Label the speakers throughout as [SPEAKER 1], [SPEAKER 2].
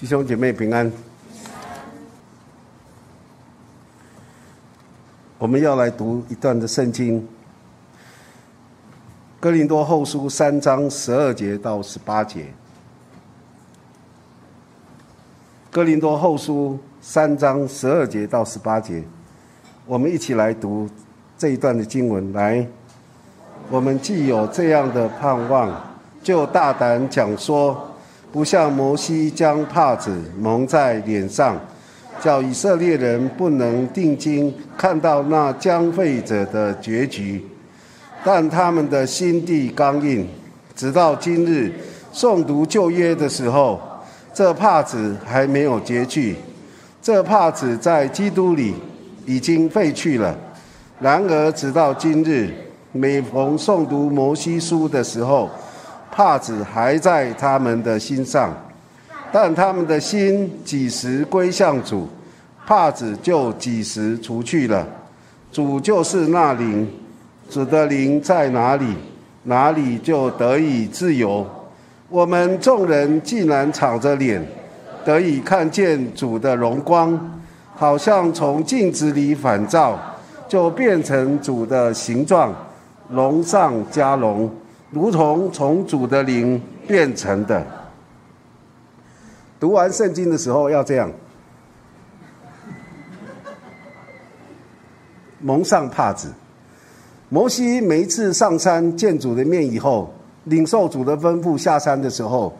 [SPEAKER 1] 弟兄姐妹平安。我们要来读一段的圣经，《哥林多后书》三章十二节到十八节，《哥林多后书》三章十二节到十八节，我们一起来读这一段的经文。来，我们既有这样的盼望，就大胆讲说。不像摩西将帕子蒙在脸上，叫以色列人不能定睛看到那将废者的结局，但他们的心地刚硬，直到今日诵读旧约的时候，这帕子还没有结去。这帕子在基督里已经废去了。然而直到今日，每逢诵读摩西书的时候，帕子还在他们的心上，但他们的心几时归向主，帕子就几时除去了。主就是那灵，主的灵在哪里，哪里就得以自由。我们众人既然敞着脸，得以看见主的荣光，好像从镜子里反照，就变成主的形状，龙上加龙。如同从主的灵变成的。读完圣经的时候要这样，蒙上帕子。摩西每一次上山见主的面以后，领受主的吩咐下山的时候，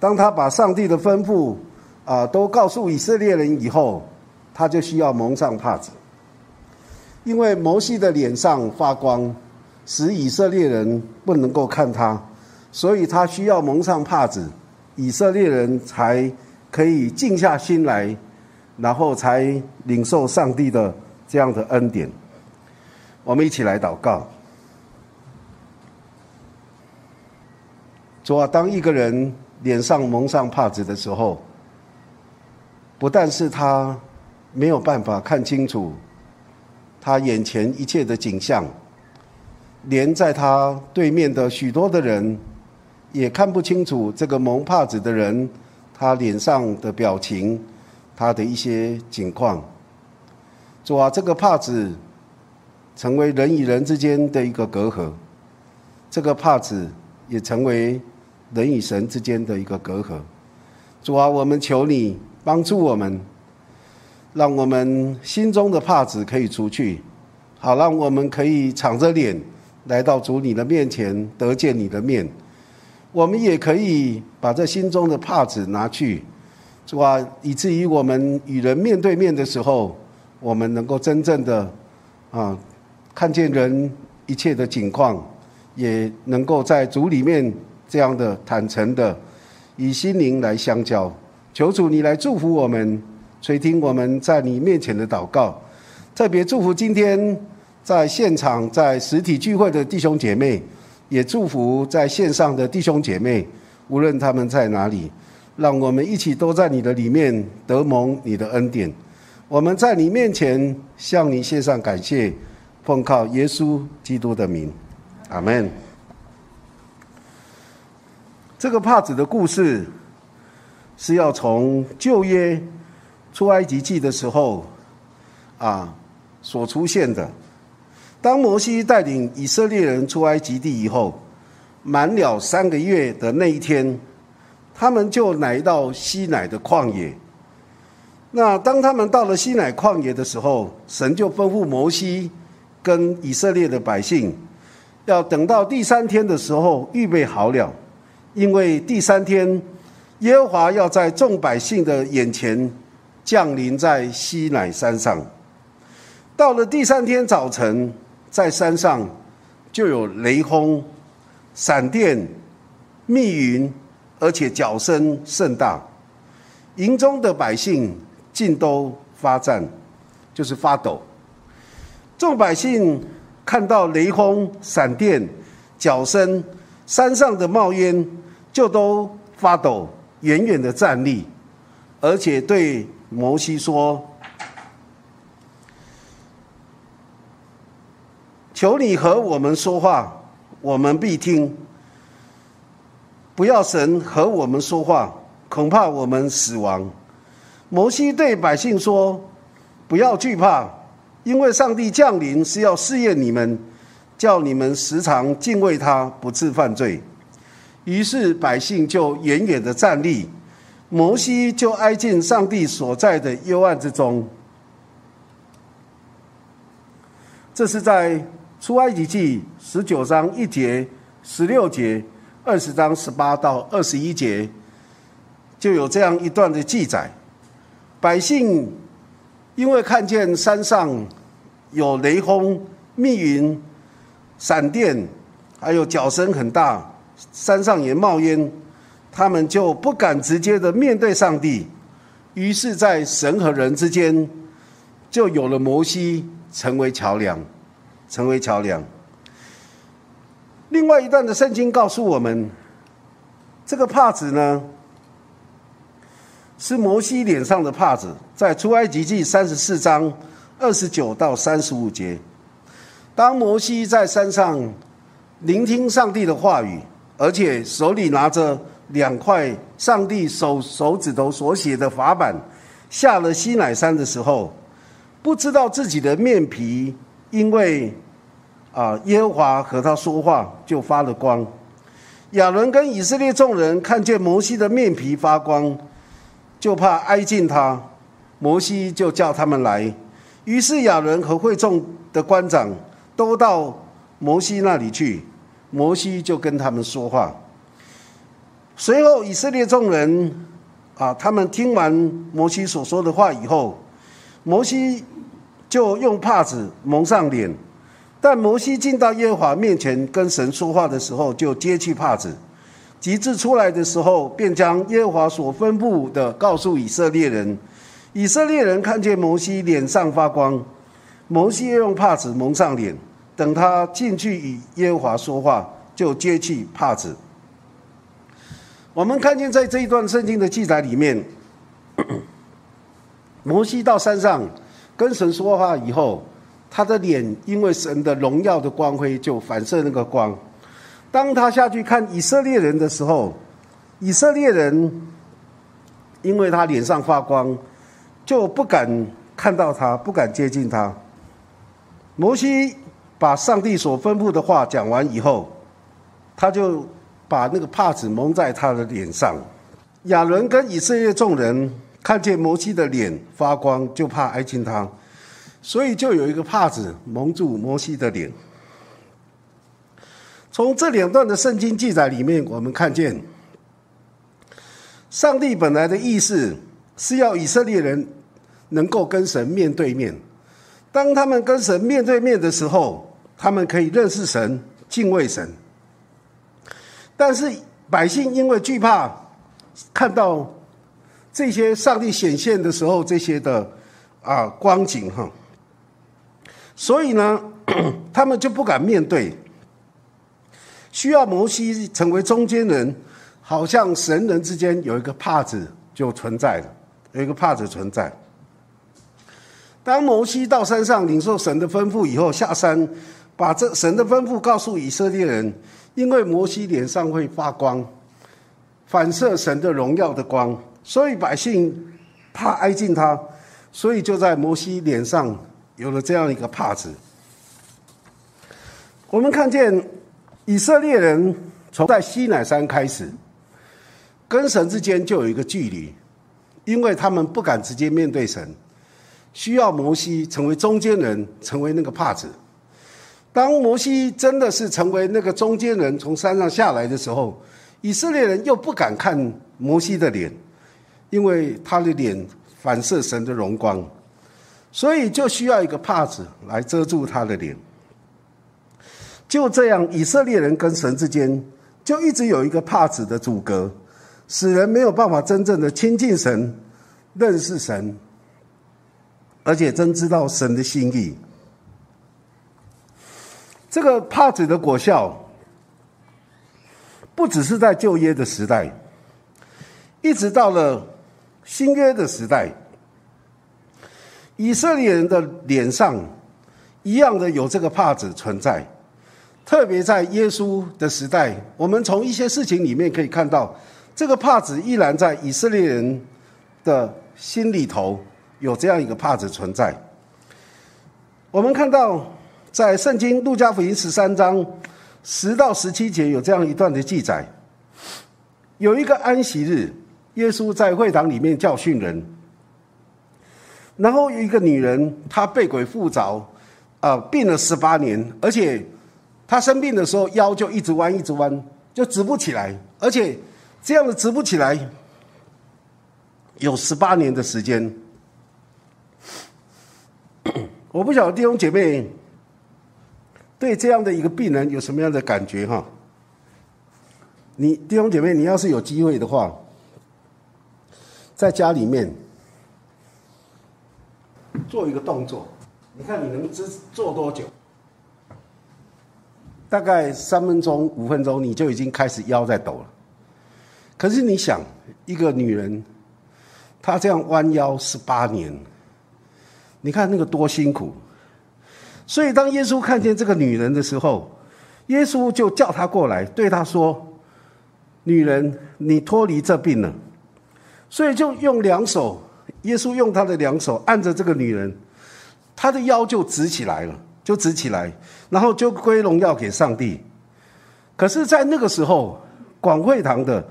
[SPEAKER 1] 当他把上帝的吩咐啊都告诉以色列人以后，他就需要蒙上帕子，因为摩西的脸上发光。使以色列人不能够看他，所以他需要蒙上帕子，以色列人才可以静下心来，然后才领受上帝的这样的恩典。我们一起来祷告。主啊，当一个人脸上蒙上帕子的时候，不但是他没有办法看清楚他眼前一切的景象。连在他对面的许多的人，也看不清楚这个蒙帕子的人，他脸上的表情，他的一些景况。主啊，这个帕子成为人与人之间的一个隔阂，这个帕子也成为人与神之间的一个隔阂。主啊，我们求你帮助我们，让我们心中的帕子可以除去，好让我们可以敞着脸。来到主你的面前得见你的面，我们也可以把这心中的帕子拿去，是吧？以至于我们与人面对面的时候，我们能够真正的啊看见人一切的景况，也能够在主里面这样的坦诚的以心灵来相交。求主你来祝福我们，垂听我们在你面前的祷告，特别祝福今天。在现场、在实体聚会的弟兄姐妹，也祝福在线上的弟兄姐妹，无论他们在哪里，让我们一起都在你的里面得蒙你的恩典。我们在你面前向你献上感谢，奉靠耶稣基督的名，阿门。这个帕子的故事是要从旧约出埃及记的时候啊所出现的。当摩西带领以色列人出埃及地以后，满了三个月的那一天，他们就来到西乃的旷野。那当他们到了西乃旷野的时候，神就吩咐摩西跟以色列的百姓，要等到第三天的时候预备好了，因为第三天耶和华要在众百姓的眼前降临在西乃山上。到了第三天早晨。在山上就有雷轰、闪电、密云，而且脚声甚大。营中的百姓尽都发战，就是发抖。众百姓看到雷轰、闪电、脚声，山上的冒烟，就都发抖，远远的站立，而且对摩西说。求你和我们说话，我们必听；不要神和我们说话，恐怕我们死亡。摩西对百姓说：“不要惧怕，因为上帝降临是要试验你们，叫你们时常敬畏他，不致犯罪。”于是百姓就远远的站立，摩西就挨近上帝所在的幽暗之中。这是在出埃及记十九章一节、十六节、二十章十八到二十一节，就有这样一段的记载。百姓因为看见山上有雷轰、密云、闪电，还有脚声很大，山上也冒烟，他们就不敢直接的面对上帝，于是，在神和人之间，就有了摩西。成为桥梁，成为桥梁。另外一段的圣经告诉我们，这个帕子呢，是摩西脸上的帕子，在出埃及记三十四章二十九到三十五节。当摩西在山上聆听上帝的话语，而且手里拿着两块上帝手手指头所写的法板，下了西乃山的时候。不知道自己的面皮，因为啊耶和华和他说话就发了光。亚伦跟以色列众人看见摩西的面皮发光，就怕挨近他。摩西就叫他们来。于是亚伦和会众的官长都到摩西那里去。摩西就跟他们说话。随后以色列众人啊，他们听完摩西所说的话以后，摩西。就用帕子蒙上脸，但摩西进到耶和华面前跟神说话的时候，就揭去帕子。及至出来的时候，便将耶和华所吩咐的告诉以色列人。以色列人看见摩西脸上发光，摩西用帕子蒙上脸。等他进去与耶和华说话，就揭去帕子。我们看见在这一段圣经的记载里面，摩西到山上。跟神说话以后，他的脸因为神的荣耀的光辉就反射那个光。当他下去看以色列人的时候，以色列人因为他脸上发光，就不敢看到他，不敢接近他。摩西把上帝所吩咐的话讲完以后，他就把那个帕子蒙在他的脸上。亚伦跟以色列众人。看见摩西的脸发光，就怕挨近他，所以就有一个帕子蒙住摩西的脸。从这两段的圣经记载里面，我们看见，上帝本来的意思是要以色列人能够跟神面对面。当他们跟神面对面的时候，他们可以认识神、敬畏神。但是百姓因为惧怕看到。这些上帝显现的时候，这些的啊光景哈，所以呢，他们就不敢面对，需要摩西成为中间人，好像神人之间有一个帕子就存在了，有一个帕子存在。当摩西到山上领受神的吩咐以后，下山把这神的吩咐告诉以色列人，因为摩西脸上会发光，反射神的荣耀的光。所以百姓怕挨近他，所以就在摩西脸上有了这样一个帕子。我们看见以色列人从在西乃山开始，跟神之间就有一个距离，因为他们不敢直接面对神，需要摩西成为中间人，成为那个帕子。当摩西真的是成为那个中间人，从山上下来的时候，以色列人又不敢看摩西的脸。因为他的脸反射神的荣光，所以就需要一个帕子来遮住他的脸。就这样，以色列人跟神之间就一直有一个帕子的阻隔，使人没有办法真正的亲近神、认识神，而且真知道神的心意。这个帕子的果效，不只是在旧约的时代，一直到了。新约的时代，以色列人的脸上一样的有这个帕子存在。特别在耶稣的时代，我们从一些事情里面可以看到，这个帕子依然在以色列人的心里头有这样一个帕子存在。我们看到在圣经路加福音十三章十到十七节有这样一段的记载，有一个安息日，耶稣在会堂里面教训人，然后有一个女人，她被鬼附着，啊，病了十八年，而且她生病的时候腰就一直弯，一直弯，就直不起来，而且这样的直不起来有十八年的时间。我不晓得弟兄姐妹对这样的一个病人有什么样的感觉哈？你弟兄姐妹，你要是有机会的话，在家里面做一个动作，你看你能支做多久？大概三分钟、五分钟，你就已经开始腰在抖了。可是你想，一个女人，她这样弯腰十八年。你看那个多辛苦，所以当耶稣看见这个女人的时候，耶稣就叫她过来，对她说：“女人，你脱离这病了。”所以就用两手，耶稣用他的两手按着这个女人，她的腰就直起来。了，就直起来，然后就归荣耀给上帝。可是，在那个时候，广会堂的，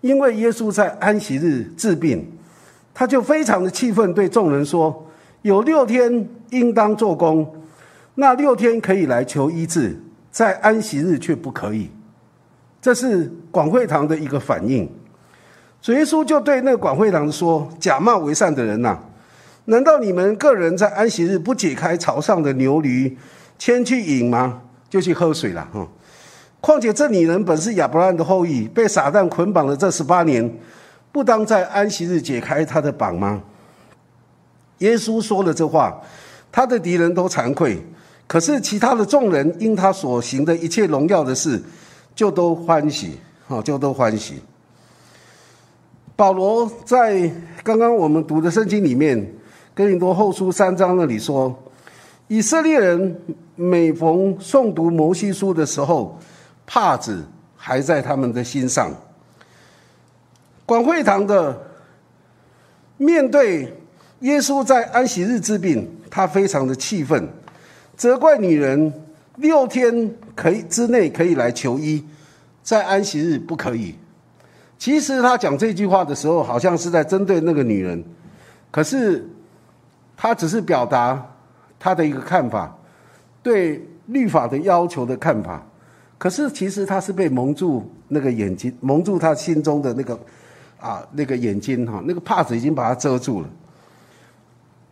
[SPEAKER 1] 因为耶稣在安息日治病，他就非常的气愤，对众人说。有六天应当做工，那六天可以来求医治，在安息日却不可以。这是广会堂的一个反应。主耶稣就对那个广会堂说：“假冒为善的人呐，难道你们个人在安息日不解开槽上的牛驴，牵去饮吗？就去喝水了。哈！况且这女人本是亚伯拉罕的后裔，被撒旦捆绑了这十八年，不当在安息日解开她的绑吗？”耶稣说了这话，他的敌人都惭愧，可是其他的众人因他所行的一切荣耀的事，就都欢喜，好，就都欢喜。保罗在刚刚我们读的圣经里面，跟你读后书三章那里说，以色列人每逢诵读摩西书的时候，帕子还在他们的心上。广会堂的面对。耶稣在安息日治病，他非常的气愤，责怪女人六天可以之内可以来求医，在安息日不可以。其实他讲这句话的时候，好像是在针对那个女人，可是他只是表达他的一个看法，对律法的要求的看法。可是其实他是被蒙住那个眼睛，蒙住他心中的那个啊那个眼睛哈，那个帕子已经把它遮住了。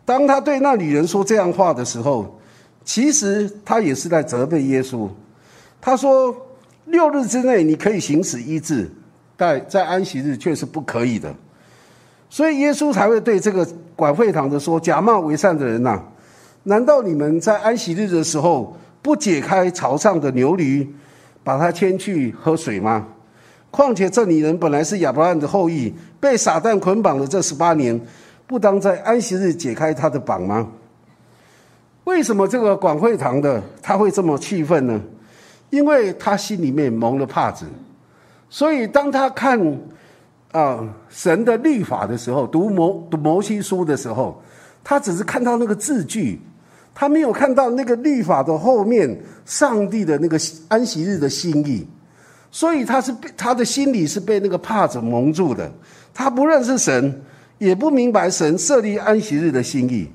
[SPEAKER 1] 当他对那女人说这样话的时候，其实他也是在责备耶稣。他说：“六日之内你可以行使医治，但在安息日却是不可以的。”所以耶稣才会对这个管会堂的说：“假冒为善的人呐，难道你们在安息日的时候不解开槽上的牛驴，把它牵去喝水吗？况且这女人本来是亚伯拉罕的后裔，被撒旦捆绑了这十八年。”不当在安息日解开他的绑吗？为什么这个广会堂的他会这么气愤呢？因为他心里面蒙了帕子，所以当他看啊神的律法的时候，读摩读摩西书的时候，他只是看到那个字句，他没有看到那个律法的后面上帝的那个安息日的心意，所以他是被他的心里是被那个帕子蒙住的，他不认识神。也不明白神设立安息日的心意。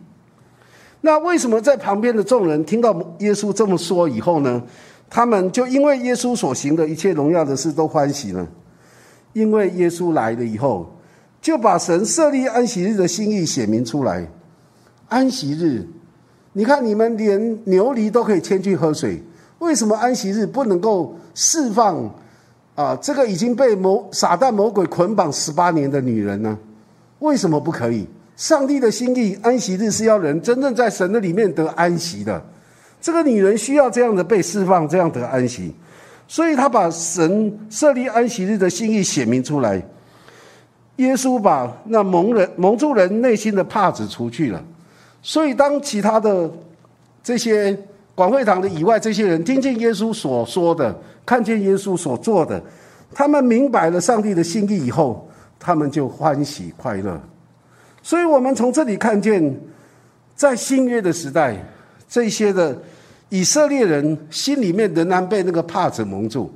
[SPEAKER 1] 那为什么在旁边的众人听到耶稣这么说以后呢？他们就因为耶稣所行的一切荣耀的事都欢喜呢？因为耶稣来了以后，就把神设立安息日的心意写明出来。安息日，你看你们连牛犁都可以牵去喝水，为什么安息日不能够释放啊？这个已经被魔撒旦魔鬼捆绑十八年的女人呢？为什么不可以？上帝的心意，安息日是要人真正在神的里面得安息的。这个女人需要这样的被释放，这样得安息，所以他把神设立安息日的心意写明出来。耶稣把那蒙人蒙住人内心的帕子除去了，所以当其他的这些广会堂的以外这些人听见耶稣所说的，看见耶稣所做的，他们明白了上帝的心意以后，他们就欢喜快乐。所以，我们从这里看见，在新约的时代，这些的以色列人心里面仍然被那个帕子蒙住，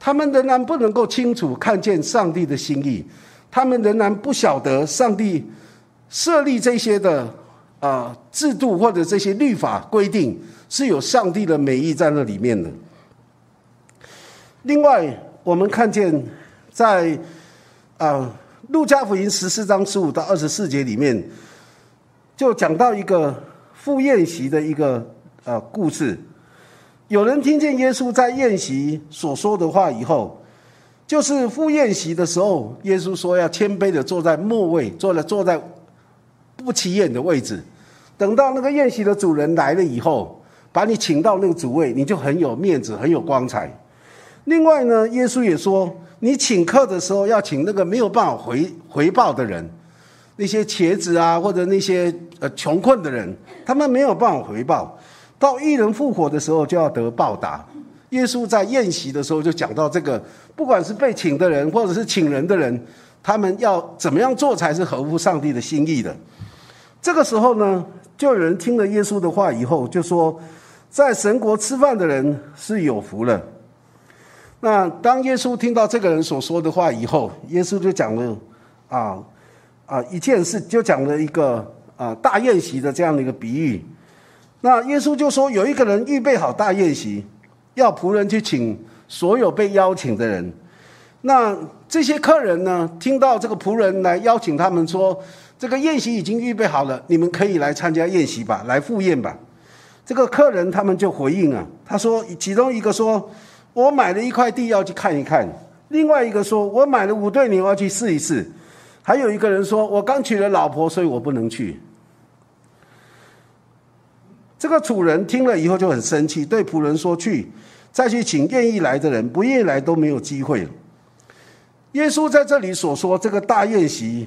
[SPEAKER 1] 他们仍然不能够清楚看见上帝的心意，他们仍然不晓得上帝设立这些的啊制度或者这些律法规定是有上帝的美意在那里面的。另外，我们看见在啊。路加福音十四章十五到二十四节里面，就讲到一个赴宴席的一个呃故事。有人听见耶稣在宴席所说的话以后，就是赴宴席的时候，耶稣说要谦卑的坐在末位，坐了坐在不起眼的位置。等到那个宴席的主人来了以后，把你请到那个主位，你就很有面子，很有光彩。另外呢，耶稣也说。你请客的时候要请那个没有办法回回报的人，那些茄子啊，或者那些呃穷困的人，他们没有办法回报。到一人复活的时候就要得报答。耶稣在宴席的时候就讲到这个，不管是被请的人或者是请人的人，他们要怎么样做才是合乎上帝的心意的。这个时候呢，就有人听了耶稣的话以后，就说，在神国吃饭的人是有福了。那当耶稣听到这个人所说的话以后，耶稣就讲了啊啊一件事，就讲了一个啊大宴席的这样的一个比喻。那耶稣就说，有一个人预备好大宴席，要仆人去请所有被邀请的人。那这些客人呢，听到这个仆人来邀请他们说，这个宴席已经预备好了，你们可以来参加宴席吧，来赴宴吧。这个客人他们就回应啊，他说，其中一个说。我买了一块地要去看一看，另外一个说，我买了五对牛要去试一试，还有一个人说，我刚娶了老婆，所以我不能去。这个主人听了以后就很生气，对仆人说：“去，再去请愿意来的人，不愿意来都没有机会了。”耶稣在这里所说这个大宴席，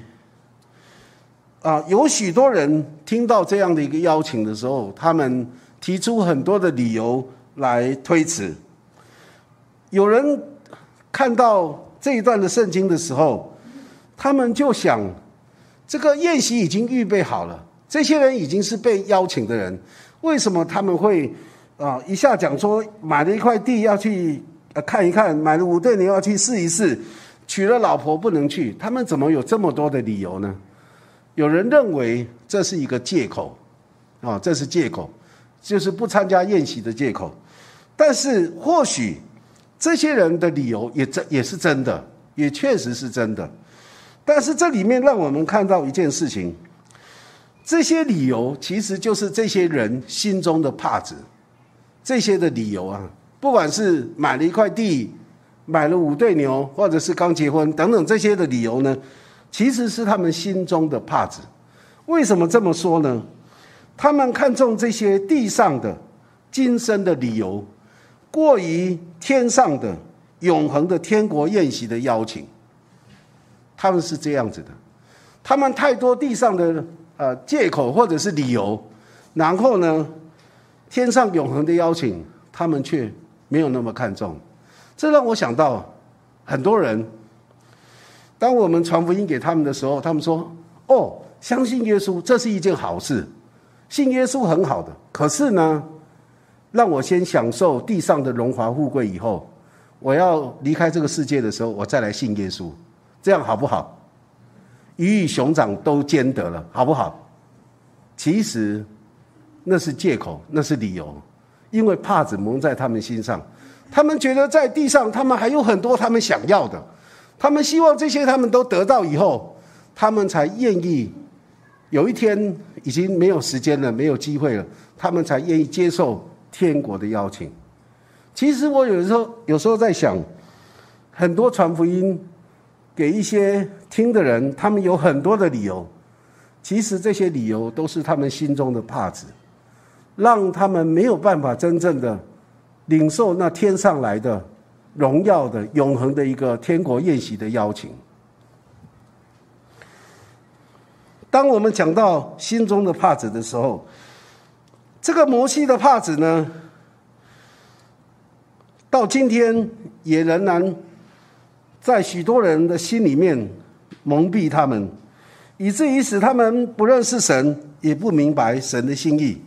[SPEAKER 1] 啊，有许多人听到这样的一个邀请的时候，他们提出很多的理由来推辞。有人看到这一段的圣经的时候，他们就想：这个宴席已经预备好了，这些人已经是被邀请的人，为什么他们会啊一下讲说买了一块地要去呃看一看，买了五对牛要去试一试，娶了老婆不能去？他们怎么有这么多的理由呢？有人认为这是一个借口，啊，这是借口，就是不参加宴席的借口。但是或许。这些人的理由也真也是真的，也确实是真的，但是这里面让我们看到一件事情：这些理由其实就是这些人心中的帕子。这些的理由啊，不管是买了一块地、买了五对牛，或者是刚结婚等等这些的理由呢，其实是他们心中的帕子。为什么这么说呢？他们看重这些地上的、今生的理由。过于天上的永恒的天国宴席的邀请，他们是这样子的，他们太多地上的呃借口或者是理由，然后呢，天上永恒的邀请，他们却没有那么看重。这让我想到很多人，当我们传福音给他们的时候，他们说：“哦，相信耶稣，这是一件好事，信耶稣很好的。”可是呢？让我先享受地上的荣华富贵，以后我要离开这个世界的时候，我再来信耶稣，这样好不好？鱼与熊掌都兼得了，好不好？其实那是借口，那是理由，因为帕子蒙在他们心上，他们觉得在地上他们还有很多他们想要的，他们希望这些他们都得到以后，他们才愿意。有一天已经没有时间了，没有机会了，他们才愿意接受。天国的邀请，其实我有时候有时候在想，很多传福音给一些听的人，他们有很多的理由，其实这些理由都是他们心中的帕子，让他们没有办法真正的领受那天上来的荣耀的永恒的一个天国宴席的邀请。当我们讲到心中的帕子的时候，这个摩西的帕子呢，到今天也仍然在许多人的心里面蒙蔽他们，以至于使他们不认识神，也不明白神的心意。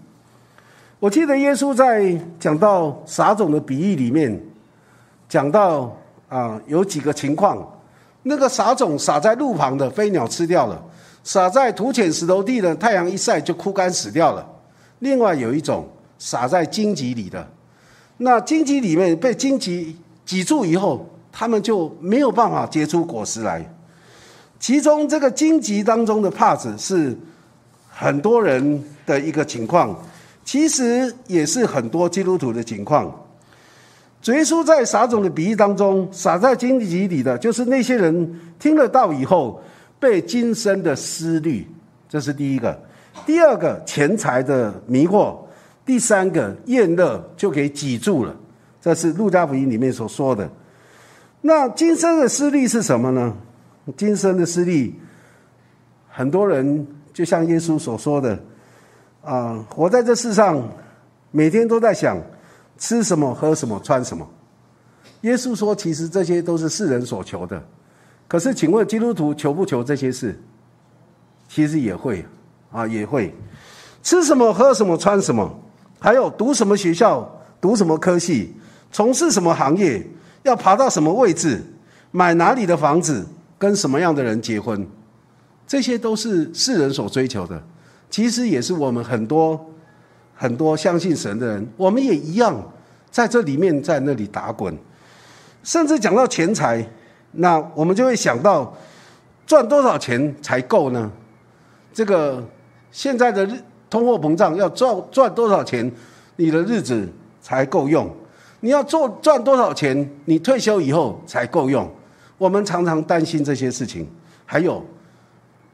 [SPEAKER 1] 我记得耶稣在讲到撒种的比喻里面，讲到啊有几个情况，那个撒种撒在路旁的飞鸟吃掉了，撒在土浅石头地的太阳一晒就枯干死掉了。另外有一种撒在荆棘里的，那荆棘里面被荆棘挤住以后，他们就没有办法结出果实来。其中这个荆棘当中的帕子是很多人的一个情况。其实也是很多基督徒的情况。耶稣在撒种的比喻当中，撒在荆棘里的，就是那些人听了道以后，被今生的思虑，这是第一个；第二个，钱财的迷惑；第三个，厌乐就给挤住了。这是路加福音里面所说的。那今生的失利是什么呢？今生的失利，很多人就像耶稣所说的。啊，活在这世上，每天都在想吃什么、喝什么、穿什么。耶稣说，其实这些都是世人所求的。可是，请问基督徒求不求这些事？其实也会啊，也会吃什么、喝什么、穿什么，还有读什么学校、读什么科系、从事什么行业、要爬到什么位置、买哪里的房子、跟什么样的人结婚，这些都是世人所追求的。其实也是我们很多很多相信神的人，我们也一样在这里面在那里打滚，甚至讲到钱财，那我们就会想到赚多少钱才够呢？这个现在的日通货膨胀要赚赚多少钱，你的日子才够用？你要做赚多少钱，你退休以后才够用？我们常常担心这些事情，还有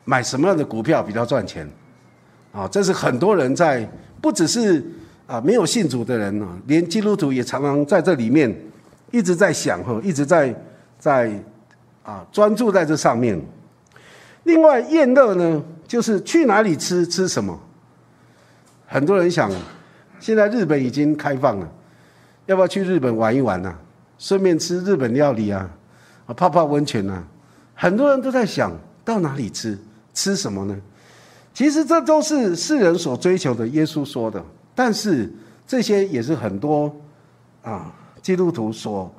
[SPEAKER 1] 买什么样的股票比较赚钱？啊，这是很多人在，不只是啊没有信主的人啊，连基督徒也常常在这里面一直在想哈，一直在在啊专注在这上面。另外，宴乐呢，就是去哪里吃吃什么。很多人想，现在日本已经开放了，要不要去日本玩一玩呢？顺便吃日本料理啊，啊泡泡温泉啊。很多人都在想到哪里吃吃什么呢？其实这都是世人所追求的。耶稣说的，但是这些也是很多啊基督徒所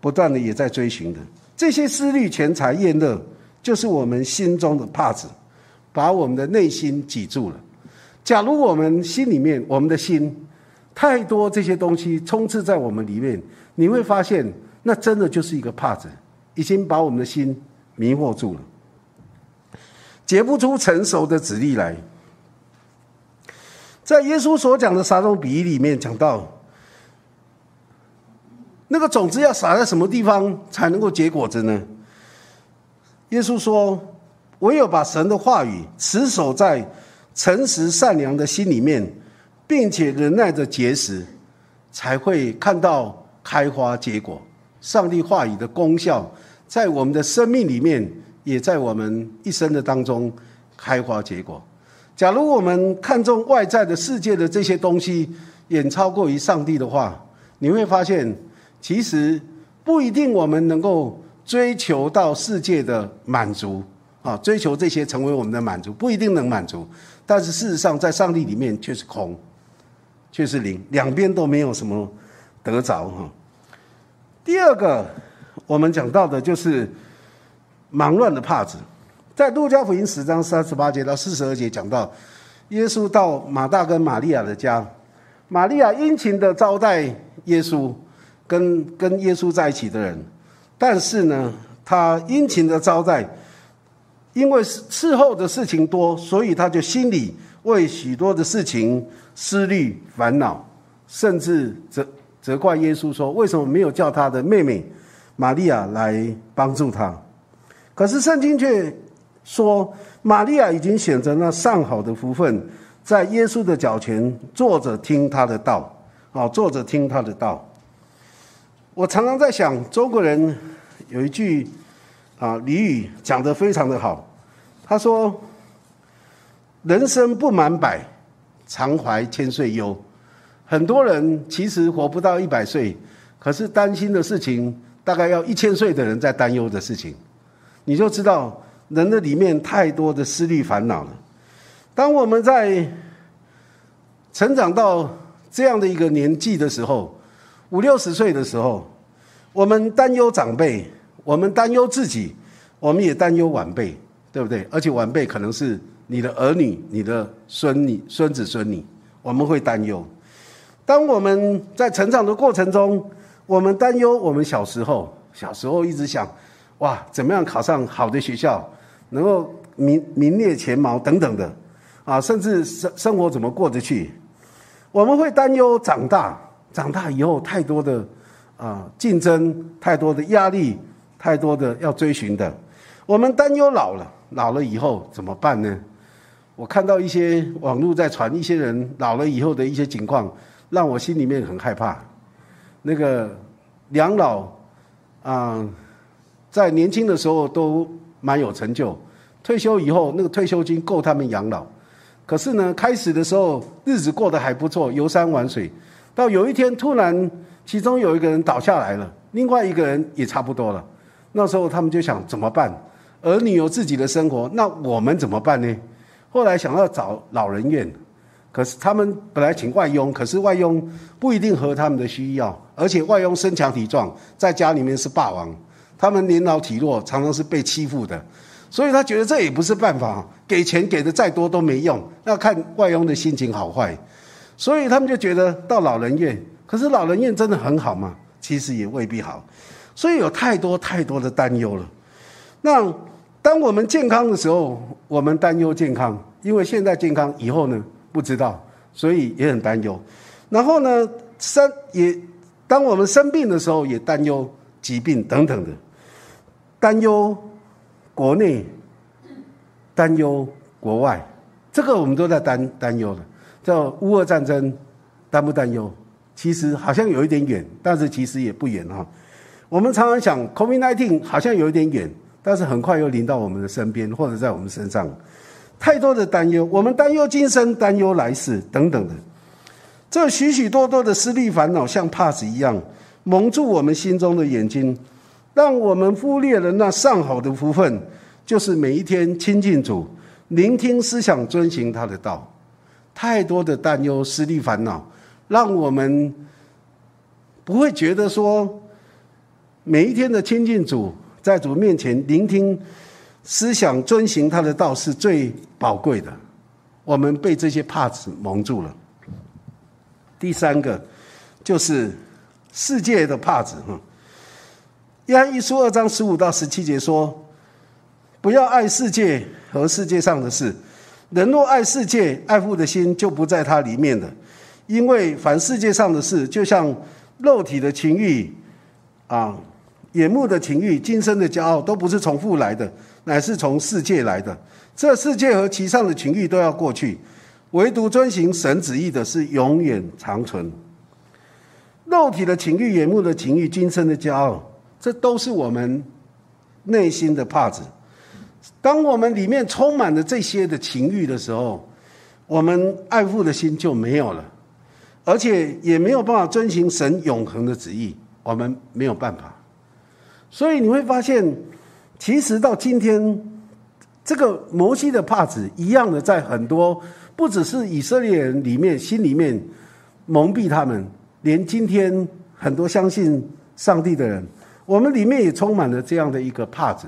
[SPEAKER 1] 不断的也在追寻的。这些思虑、钱财、厌乐，就是我们心中的帕子，把我们的内心挤住了。假如我们心里面，我们的心太多这些东西充斥在我们里面，你会发现，那真的就是一个帕子，已经把我们的心迷惑住了。结不出成熟的籽粒来。在耶稣所讲的撒种比喻里面讲到，那个种子要撒在什么地方才能够结果子呢？耶稣说：“唯有把神的话语持守在诚实善良的心里面，并且忍耐着结实，才会看到开花结果。上帝话语的功效在我们的生命里面。”也在我们一生的当中开花结果。假如我们看重外在的世界的这些东西远超过于上帝的话，你会发现，其实不一定我们能够追求到世界的满足啊，追求这些成为我们的满足，不一定能满足。但是事实上，在上帝里面却是空，却是零，两边都没有什么得着哈。第二个，我们讲到的就是。忙乱的帕子，在路加福音十章三十八节到四十二节讲到，耶稣到马大跟玛利亚的家，玛利亚殷勤的招待耶稣，跟跟耶稣在一起的人，但是呢，他殷勤的招待，因为事事后的事情多，所以他就心里为许多的事情思虑烦恼，甚至责责怪耶稣说，为什么没有叫他的妹妹玛利亚来帮助他？可是圣经却说，玛利亚已经选择那上好的福分，在耶稣的脚前坐着听他的道，啊，坐着听他的道。我常常在想，中国人有一句啊俚语讲得非常的好，他说：“人生不满百，常怀千岁忧。”很多人其实活不到一百岁，可是担心的事情。大概要一千岁的人在担忧的事情，你就知道人的里面太多的思虑烦恼了。当我们在成长到这样的一个年纪的时候，五六十岁的时候，我们担忧长辈，我们担忧自己，我们也担忧晚辈，对不对？而且晚辈可能是你的儿女、你的孙女、孙子孙女，我们会担忧。当我们在成长的过程中，我们担忧我们小时候，小时候一直想，哇，怎么样考上好的学校，能够名名列前茅等等的，啊，甚至生生活怎么过得去？我们会担忧长大，长大以后太多的啊竞争，太多的压力，太多的要追寻的。我们担忧老了，老了以后怎么办呢？我看到一些网络在传一些人老了以后的一些情况。让我心里面很害怕。那个两老啊，在年轻的时候都蛮有成就，退休以后那个退休金够他们养老。可是呢，开始的时候日子过得还不错，游山玩水。到有一天突然，其中有一个人倒下来了，另外一个人也差不多了。那时候他们就想怎么办？儿女有自己的生活，那我们怎么办呢？后来想要找老人院。可是他们本来请外佣，可是外佣不一定合他们的需要，而且外佣身强体壮，在家里面是霸王，他们年老体弱，常常是被欺负的，所以他觉得这也不是办法，给钱给的再多都没用，要看外佣的心情好坏，所以他们就觉得到老人院，可是老人院真的很好吗？其实也未必好，所以有太多太多的担忧了。那当我们健康的时候，我们担忧健康，因为现在健康，以后呢？不知道，所以也很担忧。然后呢，生也当我们生病的时候，也担忧疾病等等的，担忧国内，担忧国外，这个我们都在担担忧的。叫乌俄战争，担不担忧？其实好像有一点远，但是其实也不远哈。我们常常想，COVID-19 好像有一点远，但是很快又临到我们的身边，或者在我们身上。太多的担忧，我们担忧今生，担忧来世等等的，这许许多多的私利烦恼，像帕子一样蒙住我们心中的眼睛，让我们忽略了那上好的福分，就是每一天亲近主，聆听思想，遵行他的道。太多的担忧、私利烦恼，让我们不会觉得说，每一天的亲近主，在主面前聆听。思想遵行他的道是最宝贵的，我们被这些帕子蒙住了。第三个就是世界的帕子，哈。约翰一书二章十五到十七节说：“不要爱世界和世界上的事，人若爱世界，爱父的心就不在它里面了。因为凡世界上的事，就像肉体的情欲，啊，眼目的情欲，今生的骄傲，都不是从父来的。”乃是从世界来的，这世界和其上的情欲都要过去，唯独遵行神旨意的是永远长存。肉体的情欲、眼目的情欲、今生的骄傲，这都是我们内心的帕子。当我们里面充满了这些的情欲的时候，我们爱父的心就没有了，而且也没有办法遵行神永恒的旨意，我们没有办法。所以你会发现。其实到今天，这个摩西的帕子一样的，在很多不只是以色列人里面心里面蒙蔽他们，连今天很多相信上帝的人，我们里面也充满了这样的一个帕子，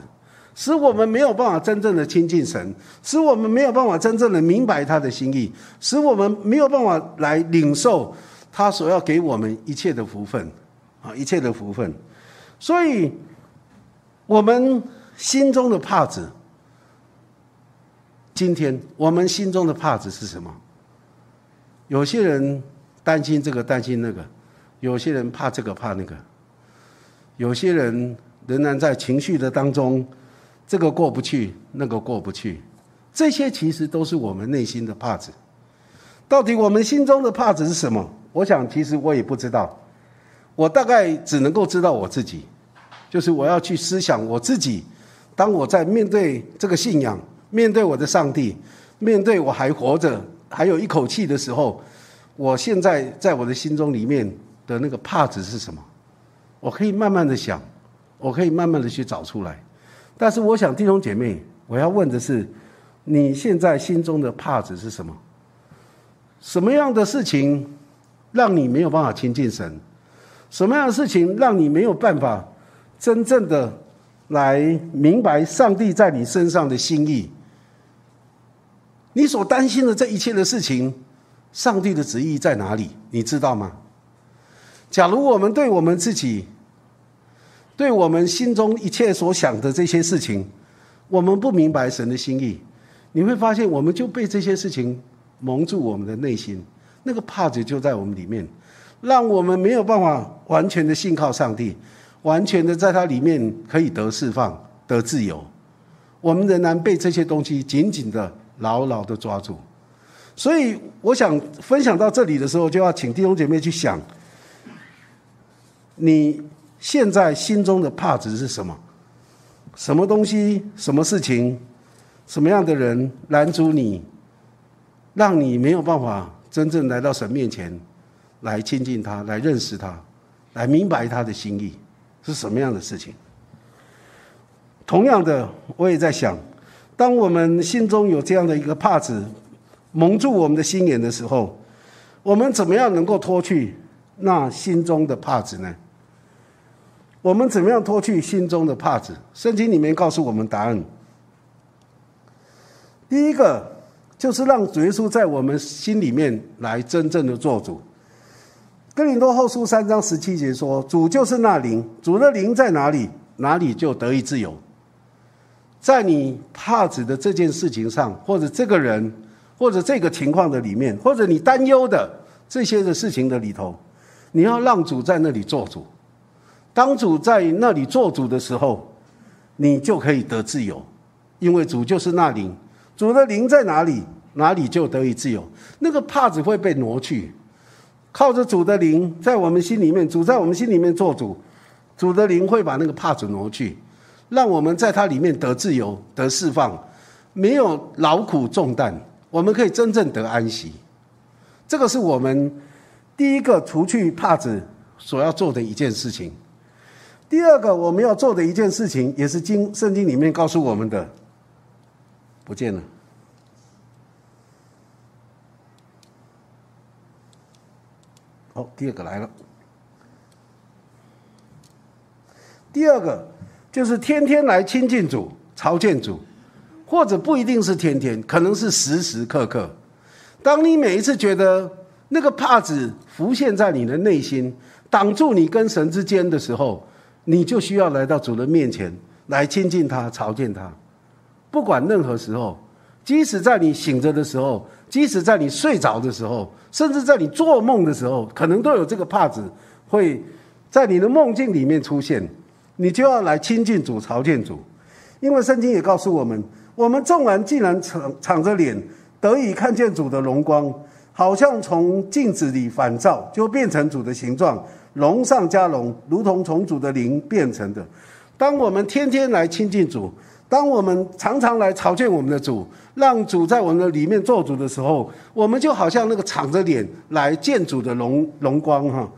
[SPEAKER 1] 使我们没有办法真正的亲近神，使我们没有办法真正的明白他的心意，使我们没有办法来领受他所要给我们一切的福分啊，一切的福分，所以我们。心中的帕子，今天我们心中的帕子是什么？有些人担心这个，担心那个；有些人怕这个，怕那个；有些人仍然在情绪的当中，这个过不去，那个过不去。这些其实都是我们内心的帕子。到底我们心中的帕子是什么？我想，其实我也不知道。我大概只能够知道我自己，就是我要去思想我自己。当我在面对这个信仰，面对我的上帝，面对我还活着、还有一口气的时候，我现在在我的心中里面的那个帕子是什么？我可以慢慢的想，我可以慢慢的去找出来。但是我想弟兄姐妹，我要问的是，你现在心中的帕子是什么？什么样的事情让你没有办法亲近神？什么样的事情让你没有办法真正的来明白上帝在你身上的心意？你所担心的这一切的事情，上帝的旨意在哪里？你知道吗？假如我们对我们自己，对我们心中一切所想的这些事情，我们不明白神的心意，你会发现我们就被这些事情蒙住我们的内心，那个帕子就在我们里面，让我们没有办法完全的信靠上帝，完全的在它里面可以得释放、得自由，我们仍然被这些东西紧紧的。牢牢的抓住，所以我想分享到这里的时候，就要请弟兄姐妹去想，你现在心中的怕值是什么？什么东西、什么事情、什么样的人拦阻你，让你没有办法真正来到神面前，来亲近他，来认识他，来明白他的心意是什么样的事情？同样的，我也在想。当我们心中有这样的一个帕子蒙住我们的心眼的时候，我们怎么样能够脱去那心中的帕子呢？我们怎么样脱去心中的帕子？圣经里面告诉我们答案。第一个就是让主耶稣在我们心里面来真正的做主。哥林多后书三章十七节说：“主就是那灵，主的灵在哪里，哪里就得以自由。”在你怕子的这件事情上，或者这个人，或者这个情况的里面，或者你担忧的这些的事情的里头，你要让主在那里做主。当主在那里做主的时候，你就可以得自由，因为主就是那灵，主的灵在哪里，哪里就得以自由。那个帕子会被挪去，靠着主的灵在我们心里面，主在我们心里面做主，主的灵会把那个帕子挪去。让我们在它里面得自由、得释放，没有劳苦重担，我们可以真正得安息。这个是我们第一个除去帕子所要做的一件事情。第二个我们要做的一件事情，也是经圣经里面告诉我们的，不见了。第二个来了。第二个。就是天天来亲近主、朝见主，或者不一定是天天，可能是时时刻刻。当你每一次觉得那个帕子浮现在你的内心，挡住你跟神之间的时候，你就需要来到主的面前来亲近他、朝见他。不管任何时候，即使在你醒着的时候，即使在你睡着的时候，甚至在你做梦的时候，可能都有这个帕子会在你的梦境里面出现。你就要来亲近主、朝见主，因为圣经也告诉我们：我们纵然既然敞敞着脸，得以看见主的荣光，好像从镜子里反照，就变成主的形状，龙上加龙，如同从主的灵变成的。当我们天天来亲近主，当我们常常来朝见我们的主，让主在我们的里面做主的时候，我们就好像那个敞着脸来见主的荣荣光哈。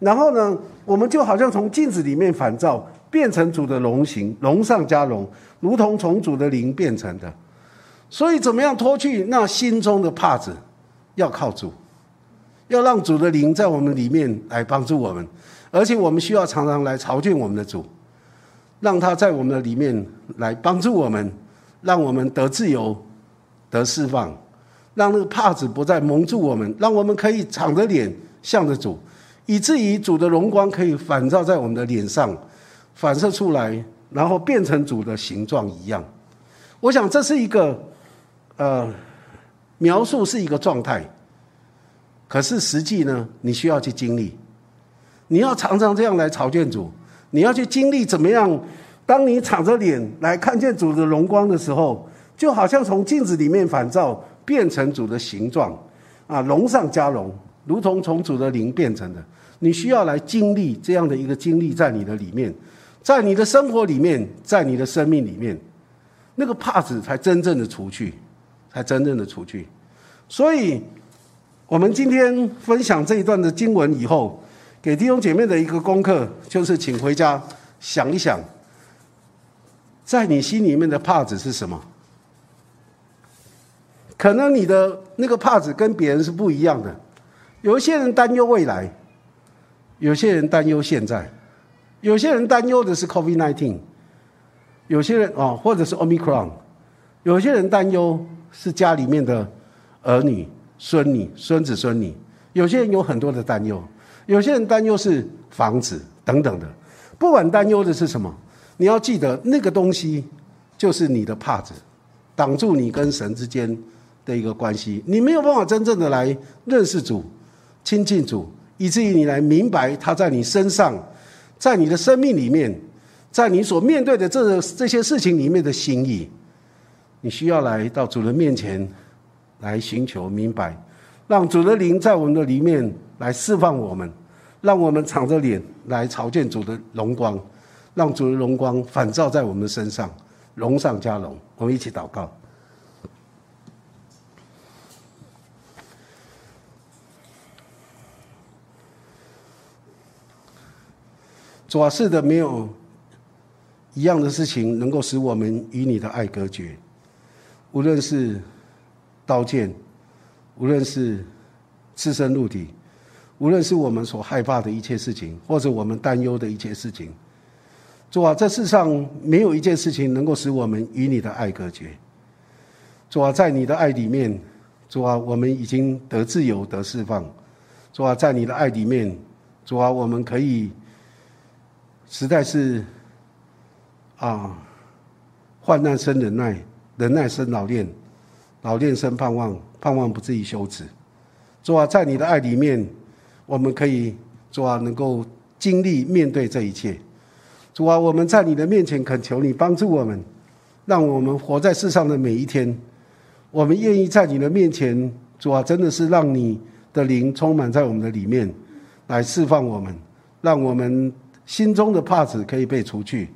[SPEAKER 1] 然后呢，我们就好像从镜子里面反照。变成主的龙形，龙上加龙，如同从主的灵变成的。所以，怎么样脱去那心中的帕子？要靠主，要让主的灵在我们里面来帮助我们，而且我们需要常常来朝见我们的主，让他在我们的里面来帮助我们，让我们得自由、得释放，让那个帕子不再蒙住我们，让我们可以敞着脸向着主，以至于主的荣光可以反照在我们的脸上。反射出来，然后变成主的形状一样。我想这是一个，呃，描述是一个状态。可是实际呢，你需要去经历，你要常常这样来朝见主，你要去经历怎么样？当你敞着脸来看见主的荣光的时候，就好像从镜子里面反照，变成主的形状啊，龙上加龙，如同从主的灵变成的。你需要来经历这样的一个经历，在你的里面。在你的生活里面，在你的生命里面，那个帕子才真正的除去，才真正的除去。所以，我们今天分享这一段的经文以后，给弟兄姐妹的一个功课，就是请回家想一想，在你心里面的帕子是什么？可能你的那个帕子跟别人是不一样的。有一些人担忧未来，有些人担忧现在，有些人担忧的是 COVID-19，有些人哦，或者是 Omicron，有些人担忧是家里面的儿女、孙女、孙子、孙女，有些人有很多的担忧，有些人担忧是房子等等的。不管担忧的是什么，你要记得那个东西就是你的帕子，挡住你跟神之间。的一个关系，你没有办法真正的来认识主、亲近主，以至于你来明白他在你身上，在你的生命里面，在你所面对的这这些事情里面的心意。你需要来到主人面前来寻求明白，让主的灵在我们的里面来释放我们，让我们敞着脸来朝见主的荣光，让主的荣光反照在我们身上，荣上加荣。我们一起祷告。主啊，是的，没有一样的事情能够使我们与你的爱隔绝。无论是刀剑，无论是赤身露体，无论是我们所害怕的一切事情，或者我们担忧的一切事情，主啊，这世上没有一件事情能够使我们与你的爱隔绝。主啊，在你的爱里面，主啊，我们已经得自由、得释放。主啊，在你的爱里面，主啊，我们可以。实在是，啊，患难生忍耐，忍耐生老练，老练生盼望，盼望不至于休止。主啊，在你的爱里面，我们可以主啊，能够经历面对这一切。主啊，我们在你的面前恳求你帮助我们，让我们活在世上的每一天，我们愿意在你的面前，主啊，真的是让你的灵充满在我们的里面，来释放我们，让我们。心中的帕子可以被除去，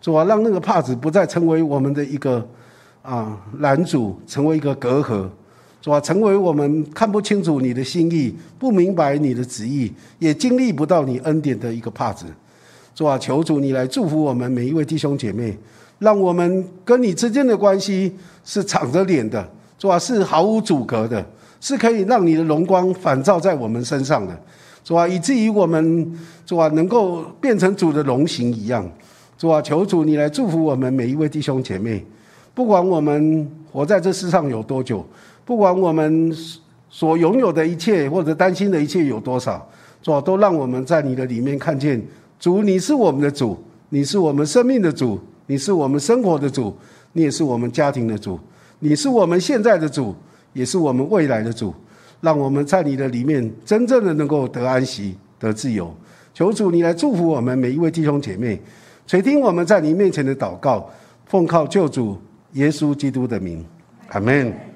[SPEAKER 1] 主啊，让那个帕子不再成为我们的一个啊拦阻，成为一个隔阂，主啊，成为我们看不清楚你的心意，不明白你的旨意，也经历不到你恩典的一个帕子，主啊，求主你来祝福我们每一位弟兄姐妹，让我们跟你之间的关系是敞着脸的，主啊，是毫无阻隔的，是可以让你的荣光反照在我们身上的。主啊，以至于我们主啊能够变成主的龙形一样，主啊，求主你来祝福我们每一位弟兄姐妹，不管我们活在这世上有多久，不管我们所拥有的一切或者担心的一切有多少，主啊，都让我们在你的里面看见主，你是我们的主，你是我们生命的主，你是我们生活的主，你也是我们家庭的主，你是我们现在的主，也是我们未来的主。让我们在你的里面真正的能够得安息、得自由。求主你来祝福我们每一位弟兄姐妹，垂听我们在你面前的祷告，奉靠救主耶稣基督的名，阿门。